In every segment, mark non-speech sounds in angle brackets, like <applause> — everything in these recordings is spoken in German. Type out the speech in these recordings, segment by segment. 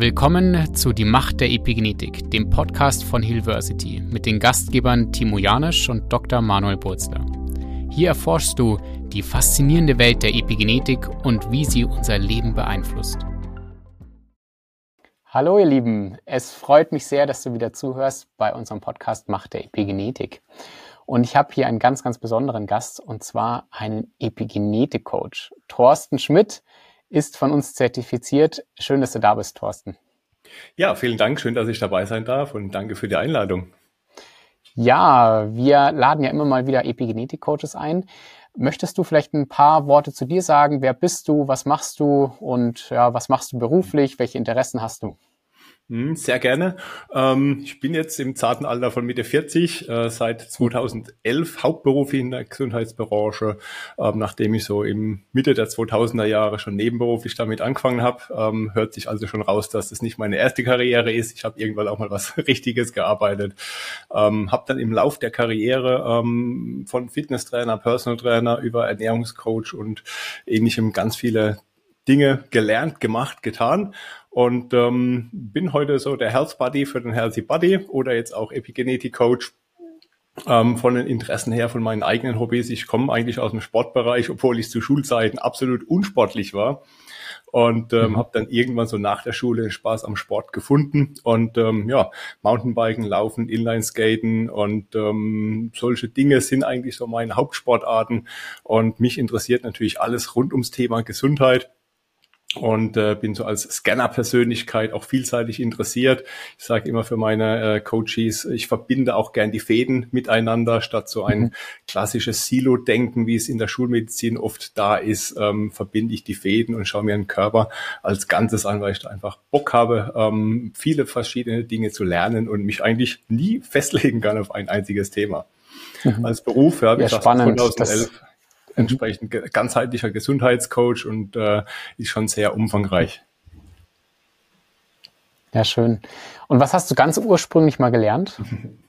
Willkommen zu Die Macht der Epigenetik, dem Podcast von Hillversity mit den Gastgebern Timo Janisch und Dr. Manuel Burzler. Hier erforschst du die faszinierende Welt der Epigenetik und wie sie unser Leben beeinflusst. Hallo ihr Lieben, es freut mich sehr, dass du wieder zuhörst bei unserem Podcast Macht der Epigenetik. Und ich habe hier einen ganz, ganz besonderen Gast und zwar einen Epigenetik-Coach, Thorsten Schmidt ist von uns zertifiziert. Schön, dass du da bist, Thorsten. Ja, vielen Dank. Schön, dass ich dabei sein darf und danke für die Einladung. Ja, wir laden ja immer mal wieder Epigenetik-Coaches ein. Möchtest du vielleicht ein paar Worte zu dir sagen? Wer bist du? Was machst du? Und ja, was machst du beruflich? Welche Interessen hast du? Hm, sehr gerne. Ähm, ich bin jetzt im zarten Alter von Mitte 40, äh, seit 2011 hauptberuflich in der Gesundheitsbranche, ähm, nachdem ich so im Mitte der 2000er Jahre schon nebenberuflich damit angefangen habe. Ähm, hört sich also schon raus, dass das nicht meine erste Karriere ist. Ich habe irgendwann auch mal was <laughs> Richtiges gearbeitet. Ähm, habe dann im Lauf der Karriere von Fitnesstrainer, Personal Trainer über Ernährungscoach und ähnlichem ganz viele Dinge gelernt, gemacht, getan und ähm, bin heute so der Health Buddy für den Healthy Buddy oder jetzt auch Epigenetik Coach ähm, von den Interessen her, von meinen eigenen Hobbys. Ich komme eigentlich aus dem Sportbereich, obwohl ich zu Schulzeiten absolut unsportlich war und ähm, mhm. habe dann irgendwann so nach der Schule den Spaß am Sport gefunden und ähm, ja, Mountainbiken, Laufen, Inlineskaten und ähm, solche Dinge sind eigentlich so meine Hauptsportarten und mich interessiert natürlich alles rund ums Thema Gesundheit und äh, bin so als Scanner-Persönlichkeit auch vielseitig interessiert. Ich sage immer für meine äh, Coaches, ich verbinde auch gern die Fäden miteinander, statt so ein mhm. klassisches Silo-Denken, wie es in der Schulmedizin oft da ist, ähm, verbinde ich die Fäden und schaue mir den Körper als Ganzes an, weil ich da einfach Bock habe, ähm, viele verschiedene Dinge zu lernen und mich eigentlich nie <laughs> festlegen kann auf ein einziges Thema. Mhm. Als Beruf, ja, wie ja, gesagt, spannend. 2011 entsprechend ganzheitlicher Gesundheitscoach und äh, ist schon sehr umfangreich. Ja, schön. Und was hast du ganz ursprünglich mal gelernt?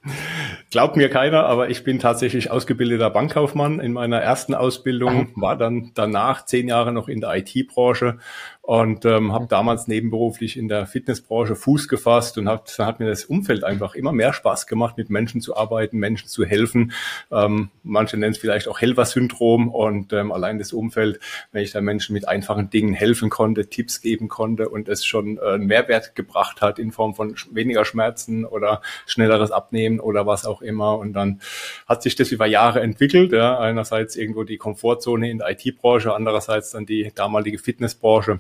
<laughs> Glaubt mir keiner, aber ich bin tatsächlich ausgebildeter Bankkaufmann. In meiner ersten Ausbildung war dann danach zehn Jahre noch in der IT-Branche und ähm, habe damals nebenberuflich in der Fitnessbranche Fuß gefasst und dann hat mir das Umfeld einfach immer mehr Spaß gemacht, mit Menschen zu arbeiten, Menschen zu helfen. Ähm, manche nennen es vielleicht auch Helfer-Syndrom und ähm, allein das Umfeld, wenn ich da Menschen mit einfachen Dingen helfen konnte, Tipps geben konnte und es schon äh, einen Mehrwert gebracht hat in Form von weniger Schmerzen oder schnelleres Abnehmen oder was auch immer. Und dann hat sich das über Jahre entwickelt. Ja. Einerseits irgendwo die Komfortzone in der IT-Branche, andererseits dann die damalige Fitnessbranche.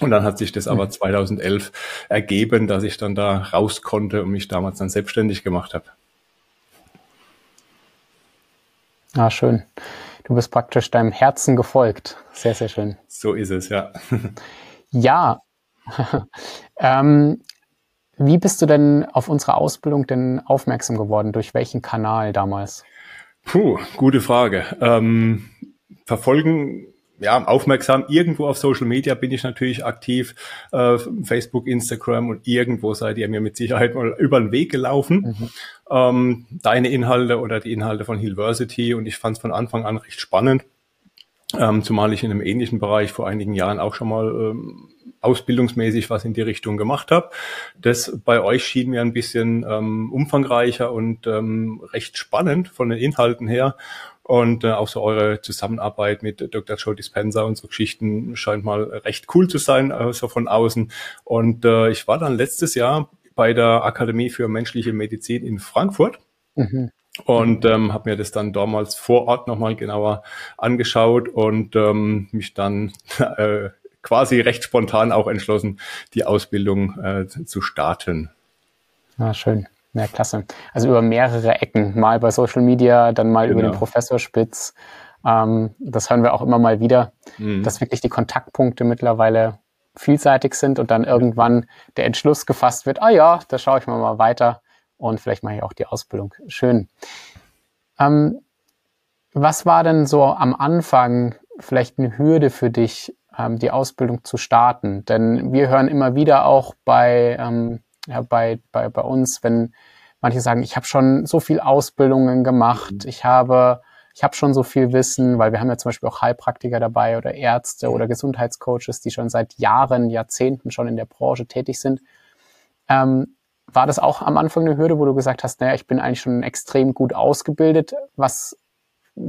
Und dann hat sich das aber 2011 mhm. ergeben, dass ich dann da raus konnte und mich damals dann selbstständig gemacht habe. Ah, schön. Du bist praktisch deinem Herzen gefolgt. Sehr, sehr schön. So ist es, ja. <laughs> ja. <laughs> ähm, wie bist du denn auf unsere Ausbildung denn aufmerksam geworden? Durch welchen Kanal damals? Puh, gute Frage. Ähm, verfolgen ja, aufmerksam. Irgendwo auf Social Media bin ich natürlich aktiv. Äh, Facebook, Instagram und irgendwo seid ihr mir mit Sicherheit mal über den Weg gelaufen. Mhm. Ähm, deine Inhalte oder die Inhalte von Hillversity und ich fand es von Anfang an recht spannend. Ähm, zumal ich in einem ähnlichen Bereich vor einigen Jahren auch schon mal ähm, ausbildungsmäßig was in die Richtung gemacht habe. Das bei euch schien mir ein bisschen ähm, umfangreicher und ähm, recht spannend von den Inhalten her. Und äh, auch so eure Zusammenarbeit mit Dr. Joe Dispenza und so Geschichten scheint mal recht cool zu sein, äh, so von außen. Und äh, ich war dann letztes Jahr bei der Akademie für menschliche Medizin in Frankfurt. Mhm und ähm, habe mir das dann damals vor Ort nochmal genauer angeschaut und ähm, mich dann <laughs> äh, quasi recht spontan auch entschlossen, die Ausbildung äh, zu starten. Ah, schön. Ja, klasse. Also über mehrere Ecken, mal bei Social Media, dann mal genau. über den genau. Professor Spitz. Ähm, das hören wir auch immer mal wieder, mhm. dass wirklich die Kontaktpunkte mittlerweile vielseitig sind und dann irgendwann der Entschluss gefasst wird, ah ja, da schaue ich mal, mal weiter und vielleicht mache ich auch die Ausbildung. Schön. Ähm, was war denn so am Anfang vielleicht eine Hürde für dich, die Ausbildung zu starten? Denn wir hören immer wieder auch bei, ähm, ja, bei, bei, bei uns, wenn manche sagen, ich habe schon so viel Ausbildungen gemacht, mhm. ich habe ich habe schon so viel Wissen, weil wir haben ja zum Beispiel auch Heilpraktiker dabei oder Ärzte oder Gesundheitscoaches, die schon seit Jahren, Jahrzehnten schon in der Branche tätig sind. Ähm, war das auch am Anfang eine Hürde, wo du gesagt hast, naja, ich bin eigentlich schon extrem gut ausgebildet, was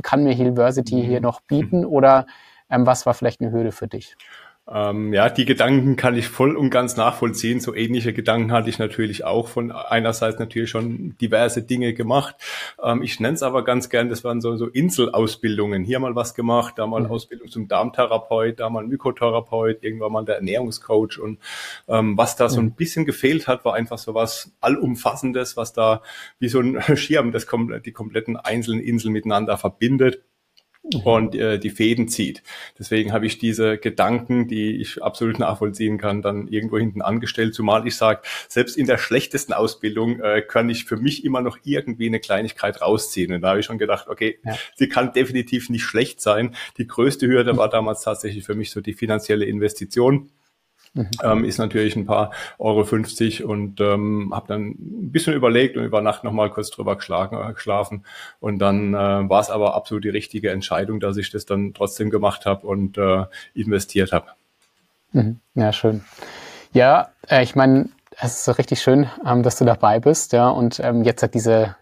kann mir Healversity hier mhm. noch <laughs> bieten oder ähm, was war vielleicht eine Hürde für dich? Ähm, ja, die Gedanken kann ich voll und ganz nachvollziehen. So ähnliche Gedanken hatte ich natürlich auch von einerseits natürlich schon diverse Dinge gemacht. Ähm, ich nenne es aber ganz gern, das waren so, so Inselausbildungen. Hier mal was gemacht, da mal mhm. Ausbildung zum Darmtherapeut, da mal Mykotherapeut, irgendwann mal der Ernährungscoach. Und ähm, was da so ein mhm. bisschen gefehlt hat, war einfach so was Allumfassendes, was da wie so ein <laughs> Schirm das die kompletten einzelnen Inseln miteinander verbindet und äh, die Fäden zieht. Deswegen habe ich diese Gedanken, die ich absolut nachvollziehen kann, dann irgendwo hinten angestellt, zumal ich sage, selbst in der schlechtesten Ausbildung äh, kann ich für mich immer noch irgendwie eine Kleinigkeit rausziehen. Und da habe ich schon gedacht, okay, ja. sie kann definitiv nicht schlecht sein. Die größte Hürde war damals tatsächlich für mich so die finanzielle Investition Mhm. Ähm, ist natürlich ein paar Euro 50 und ähm, habe dann ein bisschen überlegt und über Nacht nochmal kurz drüber äh, geschlafen und dann äh, war es aber absolut die richtige Entscheidung, dass ich das dann trotzdem gemacht habe und äh, investiert habe. Mhm. Ja, schön. Ja, äh, ich meine, es ist richtig schön, ähm, dass du dabei bist, ja, und ähm, jetzt hat diese,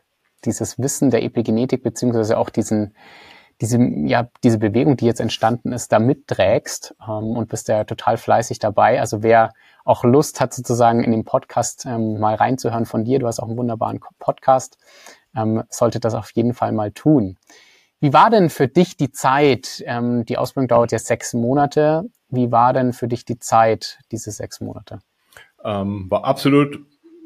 dieses Wissen der Epigenetik beziehungsweise auch diesen diese, ja, diese Bewegung, die jetzt entstanden ist, da mitträgst ähm, und bist ja total fleißig dabei. Also wer auch Lust hat, sozusagen in den Podcast ähm, mal reinzuhören von dir, du hast auch einen wunderbaren Podcast, ähm, sollte das auf jeden Fall mal tun. Wie war denn für dich die Zeit? Ähm, die Ausbildung dauert ja sechs Monate. Wie war denn für dich die Zeit, diese sechs Monate? Ähm, war absolut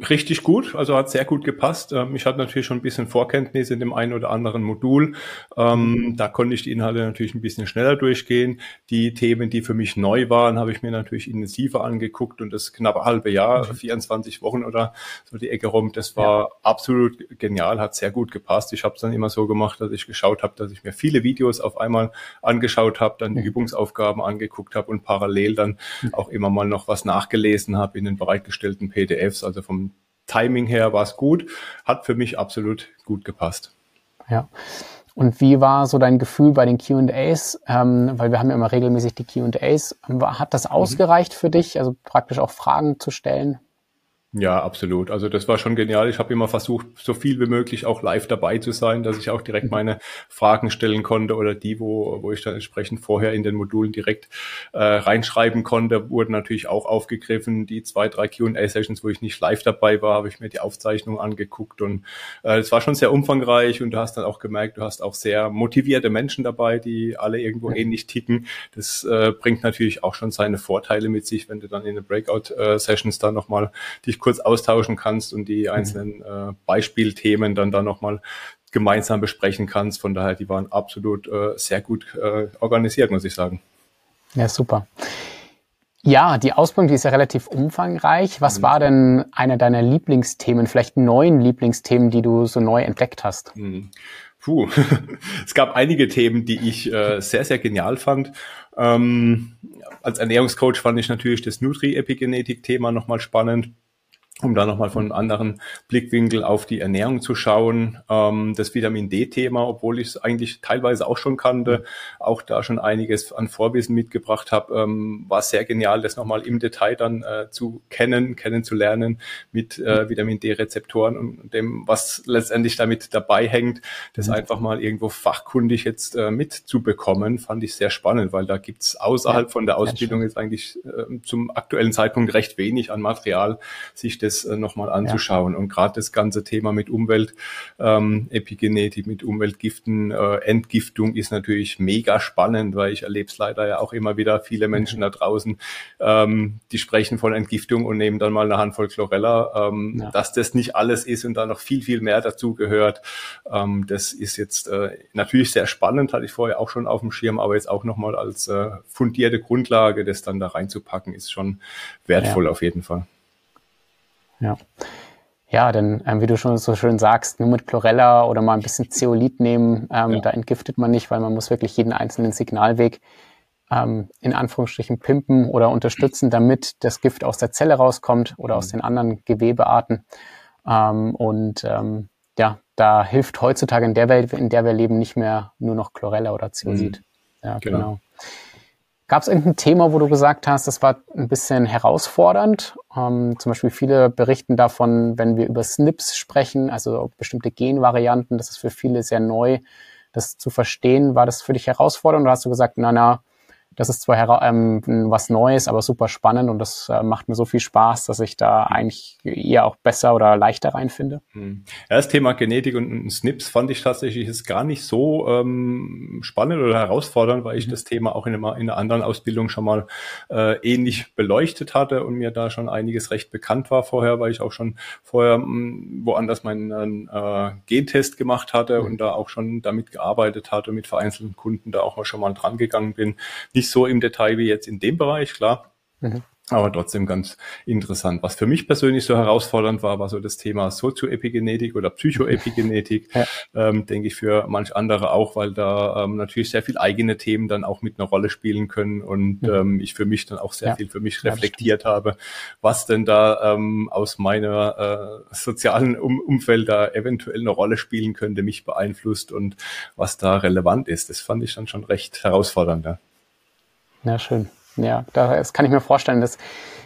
richtig gut, also hat sehr gut gepasst. Ähm, ich hatte natürlich schon ein bisschen Vorkenntnis in dem einen oder anderen Modul. Ähm, da konnte ich die Inhalte natürlich ein bisschen schneller durchgehen. Die Themen, die für mich neu waren, habe ich mir natürlich intensiver angeguckt und das knappe halbe Jahr, mhm. 24 Wochen oder so die Ecke rum, das war ja. absolut genial, hat sehr gut gepasst. Ich habe es dann immer so gemacht, dass ich geschaut habe, dass ich mir viele Videos auf einmal angeschaut habe, dann die mhm. Übungsaufgaben angeguckt habe und parallel dann mhm. auch immer mal noch was nachgelesen habe in den bereitgestellten PDFs, also vom Timing her war es gut, hat für mich absolut gut gepasst. Ja. Und wie war so dein Gefühl bei den QAs? Ähm, weil wir haben ja immer regelmäßig die QAs. Hat das mhm. ausgereicht für dich, also praktisch auch Fragen zu stellen? Ja, absolut. Also das war schon genial. Ich habe immer versucht, so viel wie möglich auch live dabei zu sein, dass ich auch direkt mhm. meine Fragen stellen konnte oder die, wo, wo ich dann entsprechend vorher in den Modulen direkt äh, reinschreiben konnte, wurden natürlich auch aufgegriffen. Die zwei, drei Q&A-Sessions, wo ich nicht live dabei war, habe ich mir die Aufzeichnung angeguckt und äh, es war schon sehr umfangreich und du hast dann auch gemerkt, du hast auch sehr motivierte Menschen dabei, die alle irgendwo ja. ähnlich ticken. Das äh, bringt natürlich auch schon seine Vorteile mit sich, wenn du dann in den Breakout-Sessions dann nochmal dich kurz austauschen kannst und die mhm. einzelnen äh, Beispielthemen dann da nochmal gemeinsam besprechen kannst. Von daher, die waren absolut äh, sehr gut äh, organisiert, muss ich sagen. Ja, super. Ja, die Ausbildung, die ist ja relativ umfangreich. Was mhm. war denn einer deiner Lieblingsthemen, vielleicht neuen Lieblingsthemen, die du so neu entdeckt hast? Mhm. Puh, <laughs> es gab einige Themen, die ich äh, sehr, sehr genial fand. Ähm, als Ernährungscoach fand ich natürlich das Nutri-Epigenetik-Thema nochmal spannend um da nochmal von einem anderen Blickwinkel auf die Ernährung zu schauen. Ähm, das Vitamin D-Thema, obwohl ich es eigentlich teilweise auch schon kannte, auch da schon einiges an Vorwissen mitgebracht habe, ähm, war sehr genial, das nochmal im Detail dann äh, zu kennen, kennenzulernen mit äh, Vitamin D-Rezeptoren und dem, was letztendlich damit dabei hängt, das mhm. einfach mal irgendwo fachkundig jetzt äh, mitzubekommen, fand ich sehr spannend, weil da gibt's außerhalb von der Ausbildung jetzt eigentlich äh, zum aktuellen Zeitpunkt recht wenig an Material, sich das äh, nochmal anzuschauen. Ja. Und gerade das ganze Thema mit Umwelt, ähm, Epigenetik, mit Umweltgiften, äh, Entgiftung ist natürlich mega spannend, weil ich erlebe es leider ja auch immer wieder viele Menschen mhm. da draußen, ähm, die sprechen von Entgiftung und nehmen dann mal eine Handvoll Chlorella. Ähm, ja. Dass das nicht alles ist und da noch viel, viel mehr dazu gehört, ähm, das ist jetzt äh, natürlich sehr spannend, hatte ich vorher auch schon auf dem Schirm, aber jetzt auch nochmal als äh, fundierte Grundlage, das dann da reinzupacken, ist schon wertvoll ja. auf jeden Fall. Ja. Ja, denn ähm, wie du schon so schön sagst, nur mit Chlorella oder mal ein bisschen Zeolit nehmen, ähm, ja. da entgiftet man nicht, weil man muss wirklich jeden einzelnen Signalweg ähm, in Anführungsstrichen pimpen oder unterstützen, damit das Gift aus der Zelle rauskommt oder mhm. aus den anderen Gewebearten. Ähm, und ähm, ja, da hilft heutzutage in der Welt, in der wir leben, nicht mehr nur noch Chlorella oder Zeosit. Mhm. Ja, genau. genau. Gab es irgendein Thema, wo du gesagt hast, das war ein bisschen herausfordernd? Ähm, zum Beispiel viele berichten davon, wenn wir über SNPs sprechen, also bestimmte Genvarianten, das ist für viele sehr neu, das zu verstehen. War das für dich herausfordernd oder hast du gesagt, na, na, das ist zwar ähm, was Neues, aber super spannend und das äh, macht mir so viel Spaß, dass ich da eigentlich eher auch besser oder leichter reinfinde. Hm. Ja, das Thema Genetik und SNPs fand ich tatsächlich ist gar nicht so ähm, spannend oder herausfordernd, weil ich mhm. das Thema auch in einer, in einer anderen Ausbildung schon mal äh, ähnlich beleuchtet hatte und mir da schon einiges recht bekannt war vorher, weil ich auch schon vorher mh, hm, woanders meinen äh, Gentest gemacht hatte mhm. und da auch schon damit gearbeitet hatte, mit vereinzelten Kunden da auch mal schon mal dran gegangen bin. Nicht nicht so im Detail wie jetzt in dem Bereich, klar. Mhm. Aber trotzdem ganz interessant. Was für mich persönlich so herausfordernd war, war so das Thema Sozioepigenetik oder Psychoepigenetik. <laughs> Ja. Ähm, denke ich für manch andere auch, weil da ähm, natürlich sehr viel eigene Themen dann auch mit einer Rolle spielen können und mhm. ähm, ich für mich dann auch sehr ja. viel für mich reflektiert ja, habe, was denn da ähm, aus meiner äh, sozialen um Umfeld da eventuell eine Rolle spielen könnte, mich beeinflusst und was da relevant ist. Das fand ich dann schon recht herausfordernd. Ja. Ja, schön. Ja, das kann ich mir vorstellen. Das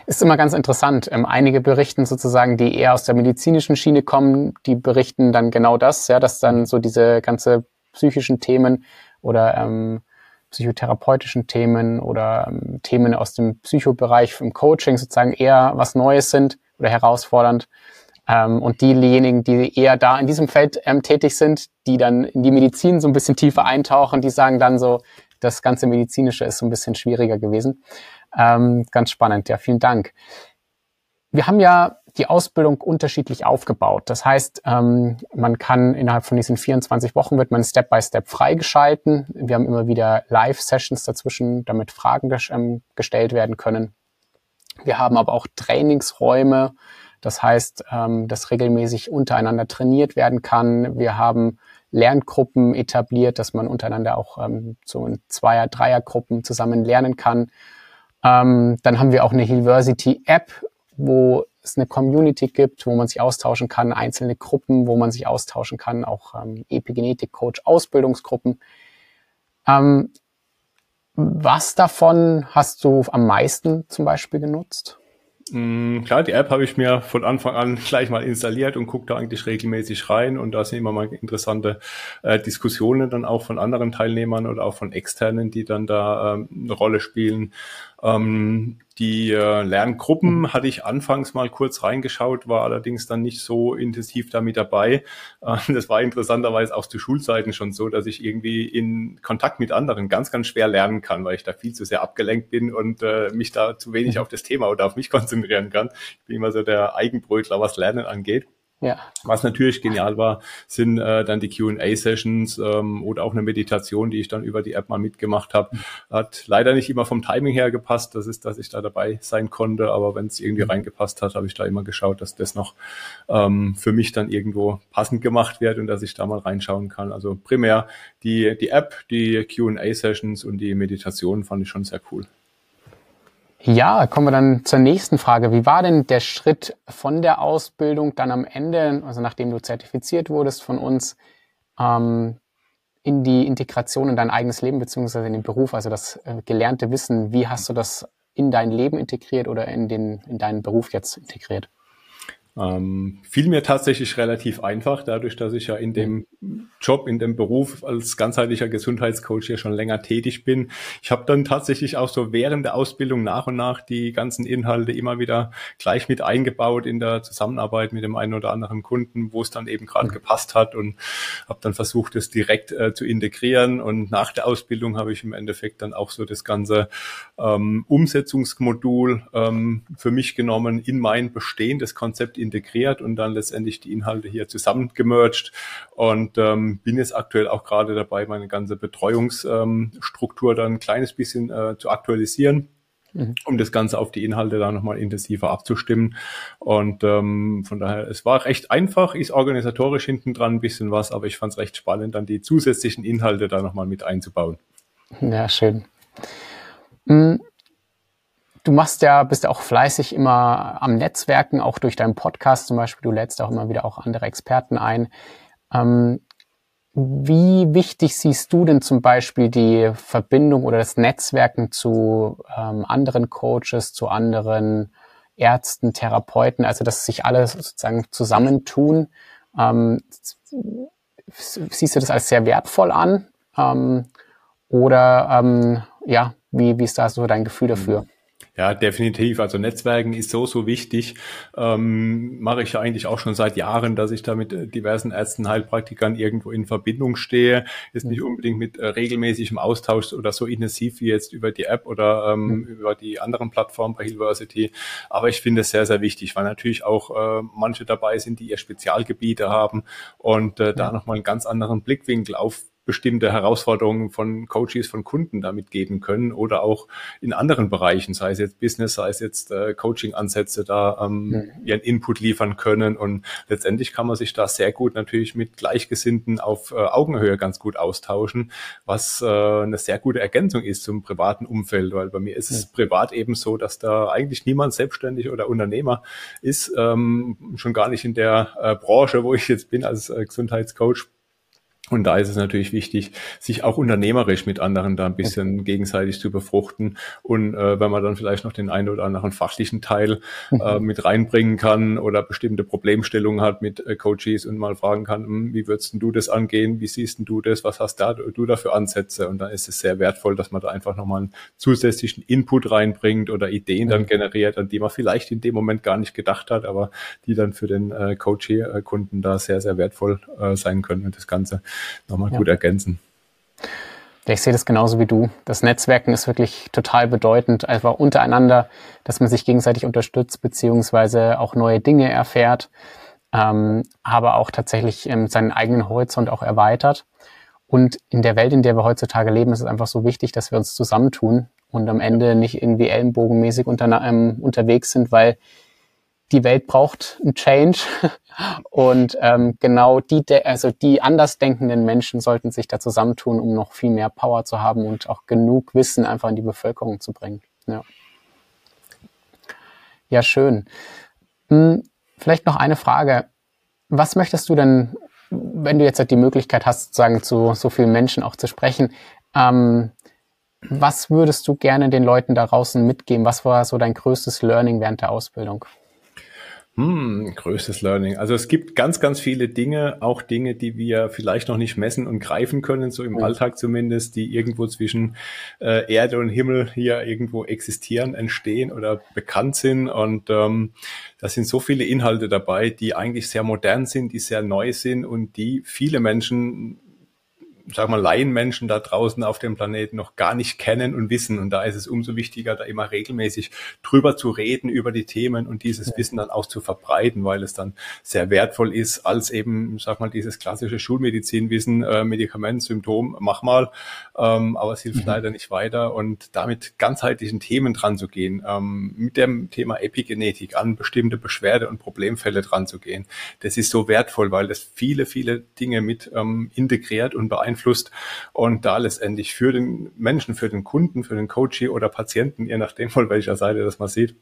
ist immer ganz interessant. Ähm, einige berichten sozusagen, die eher aus der medizinischen Schiene kommen, die berichten dann genau das, ja, dass dann so diese ganze psychischen Themen oder ähm, psychotherapeutischen Themen oder ähm, Themen aus dem Psychobereich im Coaching sozusagen eher was Neues sind oder herausfordernd. Ähm, und diejenigen, die eher da in diesem Feld ähm, tätig sind, die dann in die Medizin so ein bisschen tiefer eintauchen, die sagen dann so, das ganze Medizinische ist so ein bisschen schwieriger gewesen. Ähm, ganz spannend, ja, vielen Dank. Wir haben ja die Ausbildung unterschiedlich aufgebaut. Das heißt, ähm, man kann innerhalb von diesen 24 Wochen wird man Step by Step freigeschalten. Wir haben immer wieder Live-Sessions dazwischen, damit Fragen ges ähm, gestellt werden können. Wir haben aber auch Trainingsräume. Das heißt, ähm, dass regelmäßig untereinander trainiert werden kann. Wir haben Lerngruppen etabliert, dass man untereinander auch ähm, so in Zweier-, Dreiergruppen zusammen lernen kann. Ähm, dann haben wir auch eine University-App, wo es eine Community gibt, wo man sich austauschen kann, einzelne Gruppen, wo man sich austauschen kann, auch ähm, Epigenetik-Coach, Ausbildungsgruppen. Ähm, was davon hast du am meisten zum Beispiel genutzt? Mm, klar, die App habe ich mir von Anfang an <laughs> gleich mal installiert und gucke da eigentlich regelmäßig rein und da sind immer mal interessante äh, Diskussionen dann auch von anderen Teilnehmern oder auch von externen, die dann da ähm, eine Rolle spielen. Ähm, die äh, Lerngruppen mhm. hatte ich anfangs mal kurz reingeschaut, war allerdings dann nicht so intensiv damit dabei. Äh, <laughs> das war interessanterweise auch zu Schulzeiten schon so, dass ich irgendwie in Kontakt mit anderen ganz, ganz schwer lernen kann, weil ich da viel zu sehr abgelenkt bin und äh, mich da zu wenig mhm. auf das Thema oder auf mich konzentrieren kann. Ich bin immer so der Eigenbrötler, was Lernen angeht. Ja. Was natürlich genial war, sind äh, dann die QA-Sessions ähm, oder auch eine Meditation, die ich dann über die App mal mitgemacht habe. Hat leider nicht immer vom Timing her gepasst, das ist, dass ich da dabei sein konnte, aber wenn es irgendwie mhm. reingepasst hat, habe ich da immer geschaut, dass das noch ähm, für mich dann irgendwo passend gemacht wird und dass ich da mal reinschauen kann. Also primär die, die App, die QA-Sessions und die Meditation fand ich schon sehr cool. Ja, kommen wir dann zur nächsten Frage. Wie war denn der Schritt von der Ausbildung dann am Ende, also nachdem du zertifiziert wurdest von uns, ähm, in die Integration in dein eigenes Leben beziehungsweise in den Beruf, also das äh, gelernte Wissen, wie hast du das in dein Leben integriert oder in, den, in deinen Beruf jetzt integriert? Ähm, fiel mir tatsächlich relativ einfach, dadurch, dass ich ja in dem Job, in dem Beruf als ganzheitlicher Gesundheitscoach hier schon länger tätig bin. Ich habe dann tatsächlich auch so während der Ausbildung nach und nach die ganzen Inhalte immer wieder gleich mit eingebaut in der Zusammenarbeit mit dem einen oder anderen Kunden, wo es dann eben gerade mhm. gepasst hat und habe dann versucht, es direkt äh, zu integrieren. Und nach der Ausbildung habe ich im Endeffekt dann auch so das ganze ähm, Umsetzungsmodul ähm, für mich genommen, in mein bestehendes Konzept integriert und dann letztendlich die Inhalte hier zusammengemerged und ähm, bin jetzt aktuell auch gerade dabei, meine ganze Betreuungsstruktur ähm, dann ein kleines bisschen äh, zu aktualisieren mhm. um das Ganze auf die Inhalte da nochmal intensiver abzustimmen. Und ähm, von daher, es war recht einfach, ist organisatorisch hinten dran ein bisschen was, aber ich fand es recht spannend, dann die zusätzlichen Inhalte da nochmal mit einzubauen. Ja, schön. Mhm. Du machst ja, bist ja auch fleißig immer am Netzwerken, auch durch deinen Podcast zum Beispiel. Du lädst auch immer wieder auch andere Experten ein. Ähm, wie wichtig siehst du denn zum Beispiel die Verbindung oder das Netzwerken zu ähm, anderen Coaches, zu anderen Ärzten, Therapeuten, also dass sich alle sozusagen zusammentun? Ähm, siehst du das als sehr wertvoll an? Ähm, oder ähm, ja, wie, wie ist da so dein Gefühl dafür? Ja, definitiv. Also Netzwerken ist so, so wichtig. Ähm, mache ich ja eigentlich auch schon seit Jahren, dass ich da mit äh, diversen Ärzten, Heilpraktikern irgendwo in Verbindung stehe. Ist nicht unbedingt mit äh, regelmäßigem Austausch oder so intensiv wie jetzt über die App oder ähm, mhm. über die anderen Plattformen bei Hillversity. Aber ich finde es sehr, sehr wichtig, weil natürlich auch äh, manche dabei sind, die ihr Spezialgebiete haben und äh, da nochmal einen ganz anderen Blickwinkel auf bestimmte Herausforderungen von Coaches, von Kunden damit geben können oder auch in anderen Bereichen, sei es jetzt Business, sei es jetzt äh, Coaching-Ansätze, da ähm, mhm. ihren Input liefern können. Und letztendlich kann man sich da sehr gut natürlich mit Gleichgesinnten auf äh, Augenhöhe ganz gut austauschen, was äh, eine sehr gute Ergänzung ist zum privaten Umfeld, weil bei mir ist es mhm. privat eben so, dass da eigentlich niemand selbstständig oder Unternehmer ist, ähm, schon gar nicht in der äh, Branche, wo ich jetzt bin als äh, Gesundheitscoach und da ist es natürlich wichtig, sich auch unternehmerisch mit anderen da ein bisschen gegenseitig zu befruchten. Und äh, wenn man dann vielleicht noch den einen oder anderen fachlichen Teil äh, mhm. mit reinbringen kann oder bestimmte Problemstellungen hat mit äh, Coaches und mal fragen kann, hm, wie würdest du das angehen? Wie siehst du das? Was hast da, du da für Ansätze? Und dann ist es sehr wertvoll, dass man da einfach nochmal einen zusätzlichen Input reinbringt oder Ideen dann mhm. generiert, an die man vielleicht in dem Moment gar nicht gedacht hat, aber die dann für den äh, Coach-Kunden da sehr, sehr wertvoll äh, sein können und das Ganze nochmal ja. gut ergänzen. ich sehe das genauso wie du. Das Netzwerken ist wirklich total bedeutend, einfach untereinander, dass man sich gegenseitig unterstützt, beziehungsweise auch neue Dinge erfährt, ähm, aber auch tatsächlich ähm, seinen eigenen Horizont auch erweitert. Und in der Welt, in der wir heutzutage leben, ist es einfach so wichtig, dass wir uns zusammentun und am Ende nicht irgendwie ellenbogenmäßig unter, ähm, unterwegs sind, weil die Welt braucht einen Change <laughs> und ähm, genau die, also die andersdenkenden Menschen sollten sich da zusammentun, um noch viel mehr Power zu haben und auch genug Wissen einfach in die Bevölkerung zu bringen. Ja, ja schön. Hm, vielleicht noch eine Frage. Was möchtest du denn, wenn du jetzt halt die Möglichkeit hast, sozusagen zu so vielen Menschen auch zu sprechen, ähm, was würdest du gerne den Leuten da draußen mitgeben? Was war so dein größtes Learning während der Ausbildung? Hm, größtes Learning. Also es gibt ganz, ganz viele Dinge, auch Dinge, die wir vielleicht noch nicht messen und greifen können, so im mhm. Alltag zumindest, die irgendwo zwischen äh, Erde und Himmel hier irgendwo existieren, entstehen oder bekannt sind. Und ähm, da sind so viele Inhalte dabei, die eigentlich sehr modern sind, die sehr neu sind und die viele Menschen sag mal, Laienmenschen da draußen auf dem Planeten noch gar nicht kennen und wissen. Und da ist es umso wichtiger, da immer regelmäßig drüber zu reden, über die Themen und dieses ja. Wissen dann auch zu verbreiten, weil es dann sehr wertvoll ist, als eben, sag mal, dieses klassische Schulmedizinwissen, äh, Medikament, Symptom, mach mal, ähm, aber es hilft mhm. leider nicht weiter. Und damit ganzheitlichen Themen dran zu gehen, ähm, mit dem Thema Epigenetik an bestimmte Beschwerde- und Problemfälle dran zu gehen, das ist so wertvoll, weil das viele, viele Dinge mit ähm, integriert und beeinflusst beeinflusst und da letztendlich für den Menschen, für den Kunden, für den Coachie oder Patienten, je nachdem von welcher Seite das man sieht,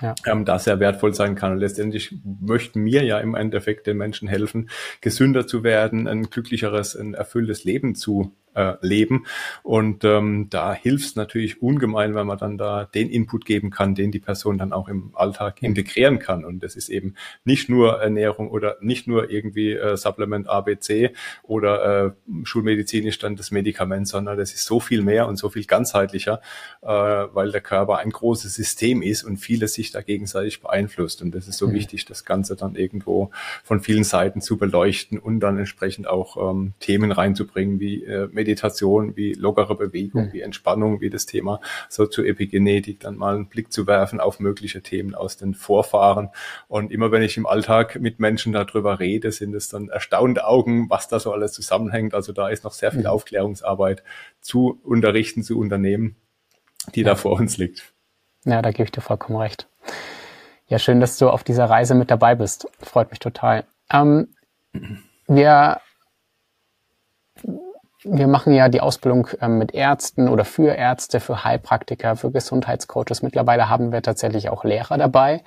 ja. ähm, da sehr wertvoll sein kann. Und letztendlich möchten mir ja im Endeffekt den Menschen helfen, gesünder zu werden, ein glücklicheres, ein erfülltes Leben zu äh, leben. Und ähm, da hilft es natürlich ungemein, wenn man dann da den Input geben kann, den die Person dann auch im Alltag integrieren kann. Und das ist eben nicht nur Ernährung oder nicht nur irgendwie äh, Supplement ABC oder äh, schulmedizinisch dann das Medikament, sondern das ist so viel mehr und so viel ganzheitlicher, äh, weil der Körper ein großes System ist und vieles sich da gegenseitig beeinflusst. Und das ist so mhm. wichtig, das Ganze dann irgendwo von vielen Seiten zu beleuchten und dann entsprechend auch ähm, Themen reinzubringen wie äh, Meditation, wie lockere Bewegung, wie Entspannung, wie das Thema so zur Epigenetik, dann mal einen Blick zu werfen auf mögliche Themen aus den Vorfahren. Und immer wenn ich im Alltag mit Menschen darüber rede, sind es dann erstaunte Augen, was da so alles zusammenhängt. Also da ist noch sehr viel mhm. Aufklärungsarbeit zu unterrichten, zu unternehmen, die ja. da vor uns liegt. Ja, da gebe ich dir vollkommen recht. Ja, schön, dass du auf dieser Reise mit dabei bist. Freut mich total. Ähm, wir wir machen ja die Ausbildung ähm, mit Ärzten oder für Ärzte, für Heilpraktiker, für Gesundheitscoaches. Mittlerweile haben wir tatsächlich auch Lehrer dabei.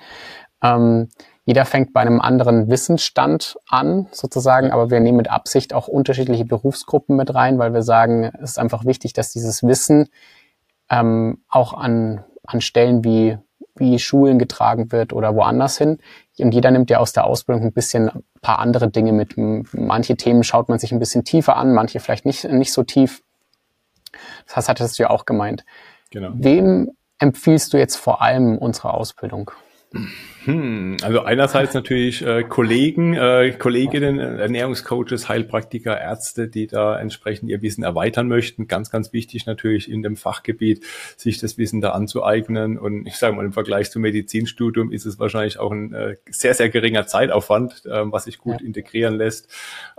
Ähm, jeder fängt bei einem anderen Wissensstand an, sozusagen, aber wir nehmen mit Absicht auch unterschiedliche Berufsgruppen mit rein, weil wir sagen, es ist einfach wichtig, dass dieses Wissen ähm, auch an, an Stellen wie, wie Schulen getragen wird oder woanders hin. Und jeder nimmt ja aus der Ausbildung ein bisschen ein paar andere Dinge mit. Manche Themen schaut man sich ein bisschen tiefer an, manche vielleicht nicht, nicht so tief. Das hattest du ja auch gemeint. Genau. Wem empfiehlst du jetzt vor allem unsere Ausbildung? Hm, also einerseits natürlich äh, Kollegen, äh, Kolleginnen, Ernährungscoaches, Heilpraktiker, Ärzte, die da entsprechend ihr Wissen erweitern möchten. Ganz, ganz wichtig natürlich in dem Fachgebiet, sich das Wissen da anzueignen. Und ich sage mal, im Vergleich zum Medizinstudium ist es wahrscheinlich auch ein äh, sehr, sehr geringer Zeitaufwand, äh, was sich gut ja. integrieren lässt.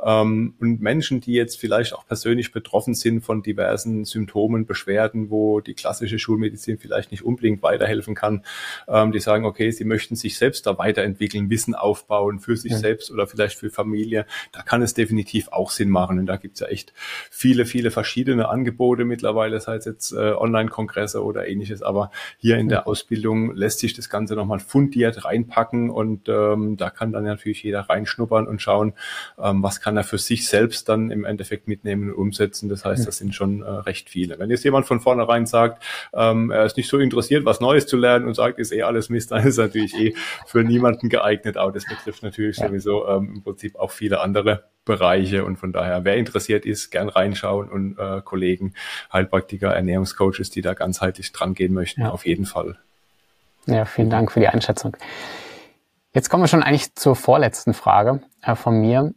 Ähm, und Menschen, die jetzt vielleicht auch persönlich betroffen sind von diversen Symptomen, Beschwerden, wo die klassische Schulmedizin vielleicht nicht unbedingt weiterhelfen kann, ähm, die sagen, okay, sie möchten sich sich selbst da weiterentwickeln, Wissen aufbauen für sich ja. selbst oder vielleicht für Familie, da kann es definitiv auch Sinn machen. Und da gibt es ja echt viele, viele verschiedene Angebote mittlerweile, sei es jetzt äh, Online-Kongresse oder ähnliches. Aber hier in der Ausbildung lässt sich das Ganze nochmal fundiert reinpacken und ähm, da kann dann natürlich jeder reinschnuppern und schauen, ähm, was kann er für sich selbst dann im Endeffekt mitnehmen und umsetzen. Das heißt, das sind schon äh, recht viele. Wenn jetzt jemand von vornherein sagt, ähm, er ist nicht so interessiert, was Neues zu lernen und sagt, ist eh alles Mist, <laughs> dann ist natürlich eh für niemanden geeignet. Aber das betrifft natürlich ja. sowieso ähm, im Prinzip auch viele andere Bereiche und von daher, wer interessiert ist, gern reinschauen und äh, Kollegen, Heilpraktiker, Ernährungscoaches, die da ganzheitlich dran gehen möchten, ja. auf jeden Fall. Ja, vielen Dank für die Einschätzung. Jetzt kommen wir schon eigentlich zur vorletzten Frage äh, von mir.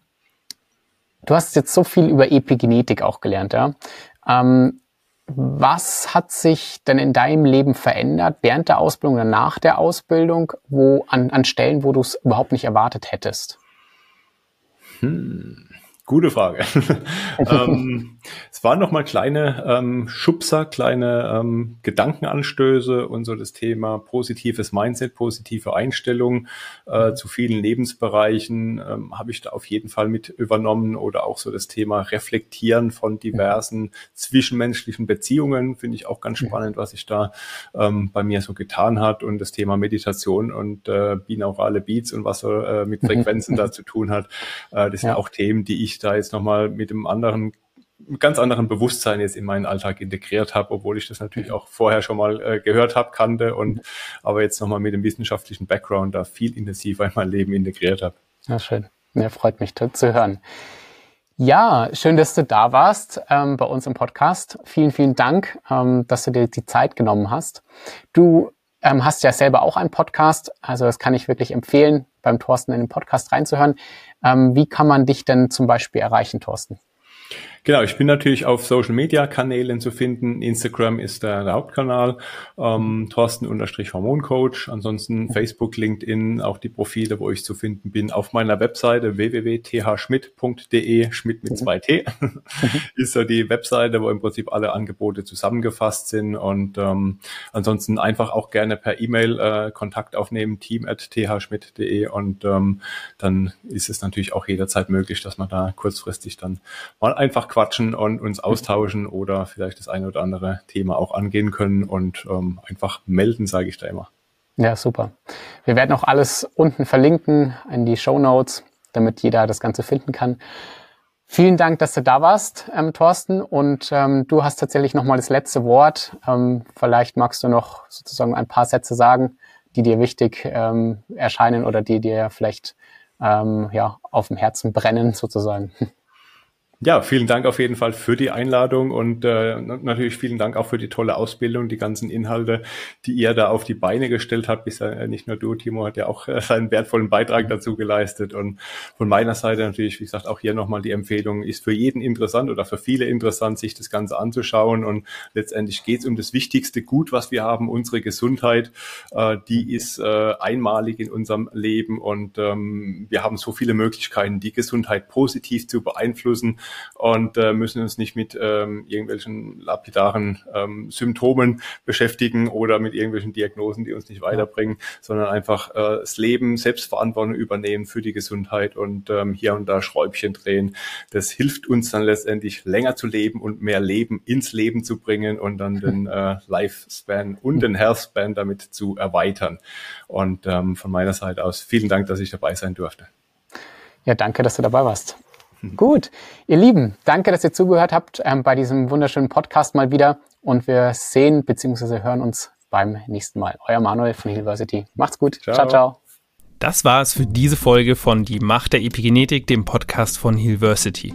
Du hast jetzt so viel über Epigenetik auch gelernt, ja. Ähm, was hat sich denn in deinem Leben verändert während der Ausbildung oder nach der Ausbildung, wo an, an Stellen, wo du es überhaupt nicht erwartet hättest? Hm. Gute Frage. <laughs> ähm, es waren nochmal kleine ähm, Schubser, kleine ähm, Gedankenanstöße und so das Thema positives Mindset, positive Einstellung äh, zu vielen Lebensbereichen ähm, habe ich da auf jeden Fall mit übernommen oder auch so das Thema Reflektieren von diversen zwischenmenschlichen Beziehungen finde ich auch ganz spannend, was sich da ähm, bei mir so getan hat und das Thema Meditation und äh, binaurale Beats und was so äh, mit <laughs> Frequenzen da zu tun hat. Äh, das sind ja. auch Themen, die ich ich da jetzt nochmal mit einem anderen ganz anderen Bewusstsein jetzt in meinen Alltag integriert habe, obwohl ich das natürlich auch vorher schon mal äh, gehört habe, kannte und aber jetzt nochmal mit dem wissenschaftlichen Background da viel intensiver in mein Leben integriert habe. Ja, schön. Ja, freut mich zu hören. Ja, schön, dass du da warst ähm, bei uns im Podcast. Vielen, vielen Dank, ähm, dass du dir die Zeit genommen hast. Du ähm, hast ja selber auch einen Podcast, also das kann ich wirklich empfehlen, beim Thorsten in den Podcast reinzuhören. Ähm, wie kann man dich denn zum Beispiel erreichen, Thorsten? Genau, ich bin natürlich auf Social Media Kanälen zu finden. Instagram ist der, der Hauptkanal, ähm, Thorsten unterstrich Hormoncoach. Ansonsten Facebook, LinkedIn, auch die Profile, wo ich zu finden bin. Auf meiner Webseite www.thschmidt.de, Schmidt mit zwei T, <laughs> ist so die Webseite, wo im Prinzip alle Angebote zusammengefasst sind. Und ähm, ansonsten einfach auch gerne per E-Mail äh, Kontakt aufnehmen, team at thschmidt.de und ähm, dann ist es natürlich auch jederzeit möglich, dass man da kurzfristig dann mal einfach quatschen und uns austauschen oder vielleicht das eine oder andere Thema auch angehen können und ähm, einfach melden, sage ich da immer. Ja, super. Wir werden auch alles unten verlinken in die Show Notes, damit jeder das Ganze finden kann. Vielen Dank, dass du da warst, ähm, Thorsten. Und ähm, du hast tatsächlich nochmal das letzte Wort. Ähm, vielleicht magst du noch sozusagen ein paar Sätze sagen, die dir wichtig ähm, erscheinen oder die dir vielleicht ähm, ja, auf dem Herzen brennen, sozusagen. <laughs> Ja, vielen Dank auf jeden Fall für die Einladung und äh, natürlich vielen Dank auch für die tolle Ausbildung, die ganzen Inhalte, die ihr da auf die Beine gestellt habt. Bisher äh, nicht nur du, Timo, hat ja auch äh, seinen wertvollen Beitrag dazu geleistet. Und von meiner Seite natürlich, wie gesagt, auch hier nochmal die Empfehlung, ist für jeden interessant oder für viele interessant, sich das Ganze anzuschauen. Und letztendlich geht es um das wichtigste Gut, was wir haben, unsere Gesundheit. Äh, die ist äh, einmalig in unserem Leben und ähm, wir haben so viele Möglichkeiten, die Gesundheit positiv zu beeinflussen und äh, müssen uns nicht mit ähm, irgendwelchen lapidaren ähm, Symptomen beschäftigen oder mit irgendwelchen Diagnosen, die uns nicht weiterbringen, sondern einfach äh, das Leben Selbstverantwortung übernehmen für die Gesundheit und ähm, hier und da Schräubchen drehen. Das hilft uns dann letztendlich länger zu leben und mehr Leben ins Leben zu bringen und dann den <laughs> äh, Lifespan und den Healthspan damit zu erweitern. Und ähm, von meiner Seite aus vielen Dank, dass ich dabei sein durfte. Ja, danke, dass du dabei warst. Gut, ihr Lieben, danke, dass ihr zugehört habt ähm, bei diesem wunderschönen Podcast mal wieder und wir sehen bzw. hören uns beim nächsten Mal. Euer Manuel von University. Macht's gut. Ciao, ciao. ciao. Das war es für diese Folge von Die Macht der Epigenetik, dem Podcast von Hillversity.